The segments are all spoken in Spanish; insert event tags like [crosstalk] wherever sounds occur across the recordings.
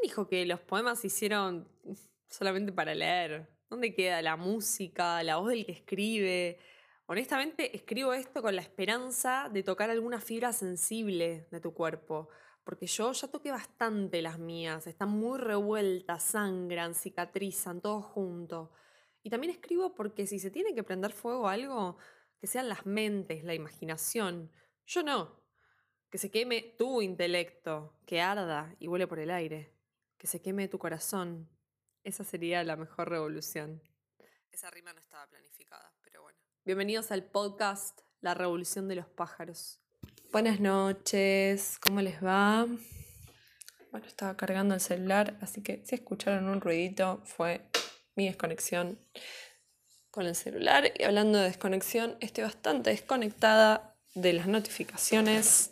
¿Quién dijo que los poemas se hicieron solamente para leer? ¿Dónde queda la música, la voz del que escribe? Honestamente, escribo esto con la esperanza de tocar alguna fibra sensible de tu cuerpo, porque yo ya toqué bastante las mías, están muy revueltas, sangran, cicatrizan, todo junto. Y también escribo porque si se tiene que prender fuego algo, que sean las mentes, la imaginación. Yo no. Que se queme tu intelecto, que arda y vuele por el aire. Que se queme tu corazón. Esa sería la mejor revolución. Esa rima no estaba planificada, pero bueno. Bienvenidos al podcast La Revolución de los Pájaros. Buenas noches, ¿cómo les va? Bueno, estaba cargando el celular, así que si escucharon un ruidito fue mi desconexión con el celular. Y hablando de desconexión, estoy bastante desconectada de las notificaciones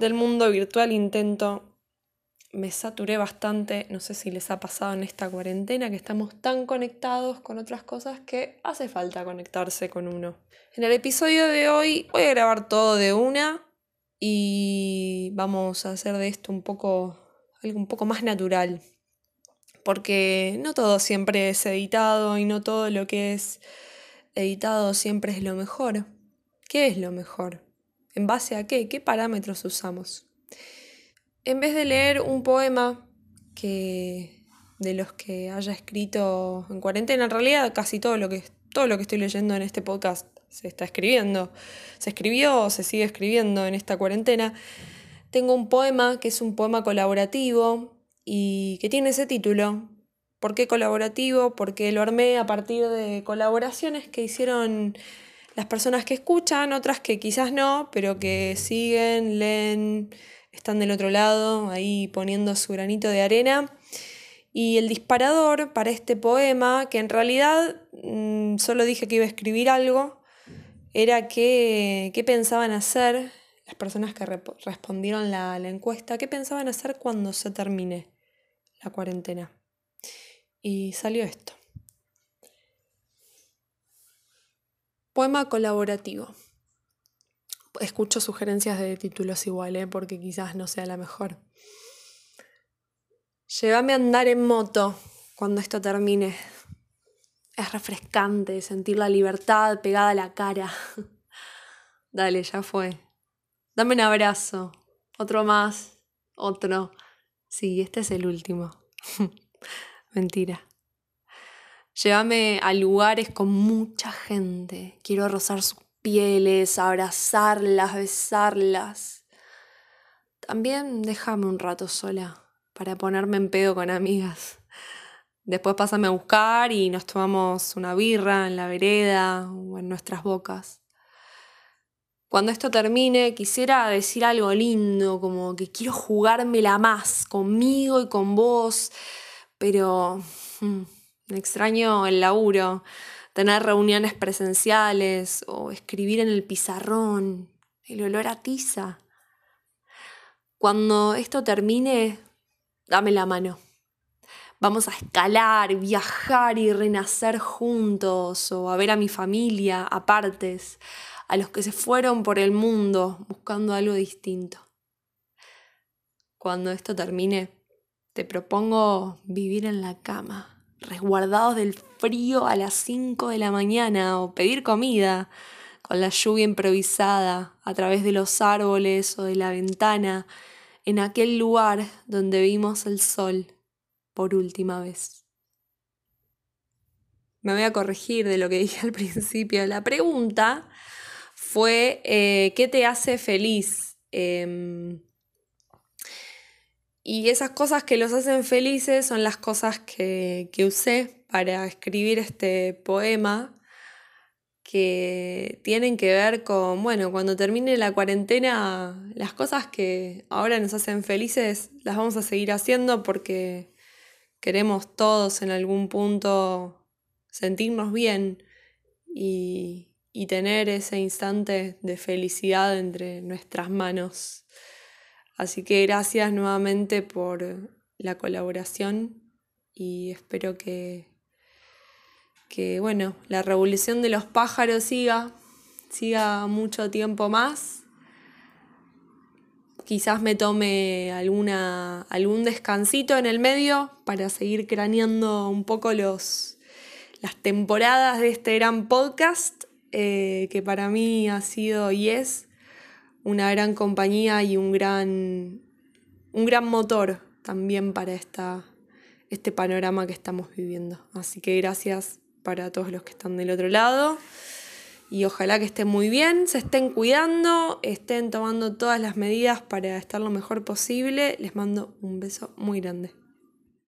del mundo virtual. Intento, me saturé bastante. No sé si les ha pasado en esta cuarentena que estamos tan conectados con otras cosas que hace falta conectarse con uno. En el episodio de hoy voy a grabar todo de una y vamos a hacer de esto un poco algo un poco más natural porque no todo siempre es editado y no todo lo que es editado siempre es lo mejor. ¿Qué es lo mejor? ¿En base a qué? ¿Qué parámetros usamos? En vez de leer un poema que de los que haya escrito en cuarentena, en realidad casi todo lo que todo lo que estoy leyendo en este podcast se está escribiendo. Se escribió se sigue escribiendo en esta cuarentena. Tengo un poema que es un poema colaborativo y que tiene ese título. ¿Por qué colaborativo? Porque lo armé a partir de colaboraciones que hicieron las personas que escuchan, otras que quizás no, pero que siguen, leen, están del otro lado, ahí poniendo su granito de arena. Y el disparador para este poema, que en realidad mm, solo dije que iba a escribir algo, era qué, qué pensaban hacer las personas que respondieron la, la encuesta, qué pensaban hacer cuando se termine la cuarentena. Y salió esto. Poema colaborativo. Escucho sugerencias de títulos igual, ¿eh? porque quizás no sea la mejor. Llévame a andar en moto cuando esto termine. Es refrescante sentir la libertad pegada a la cara. [laughs] Dale, ya fue. Dame un abrazo. Otro más. Otro. Sí, este es el último. [laughs] Mentira. Llévame a lugares con mucha gente. Quiero rozar sus pieles, abrazarlas, besarlas. También déjame un rato sola para ponerme en pedo con amigas. Después pásame a buscar y nos tomamos una birra en la vereda o en nuestras bocas. Cuando esto termine, quisiera decir algo lindo, como que quiero jugármela más conmigo y con vos, pero mm, extraño el laburo, tener reuniones presenciales o escribir en el pizarrón, el olor a tiza. Cuando esto termine, dame la mano. Vamos a escalar, viajar y renacer juntos o a ver a mi familia a partes a los que se fueron por el mundo buscando algo distinto. Cuando esto termine, te propongo vivir en la cama, resguardados del frío a las 5 de la mañana o pedir comida con la lluvia improvisada a través de los árboles o de la ventana en aquel lugar donde vimos el sol por última vez. Me voy a corregir de lo que dije al principio. La pregunta fue eh, ¿qué te hace feliz? Em, y esas cosas que los hacen felices son las cosas que, que usé para escribir este poema que tienen que ver con, bueno, cuando termine la cuarentena, las cosas que ahora nos hacen felices las vamos a seguir haciendo porque queremos todos en algún punto sentirnos bien y, y tener ese instante de felicidad entre nuestras manos. Así que gracias nuevamente por la colaboración y espero que, que bueno, la revolución de los pájaros siga, siga mucho tiempo más. quizás me tome alguna, algún descansito en el medio para seguir craneando un poco los, las temporadas de este gran podcast, eh, que para mí ha sido y es una gran compañía y un gran, un gran motor también para esta, este panorama que estamos viviendo. Así que gracias para todos los que están del otro lado y ojalá que estén muy bien, se estén cuidando, estén tomando todas las medidas para estar lo mejor posible. Les mando un beso muy grande.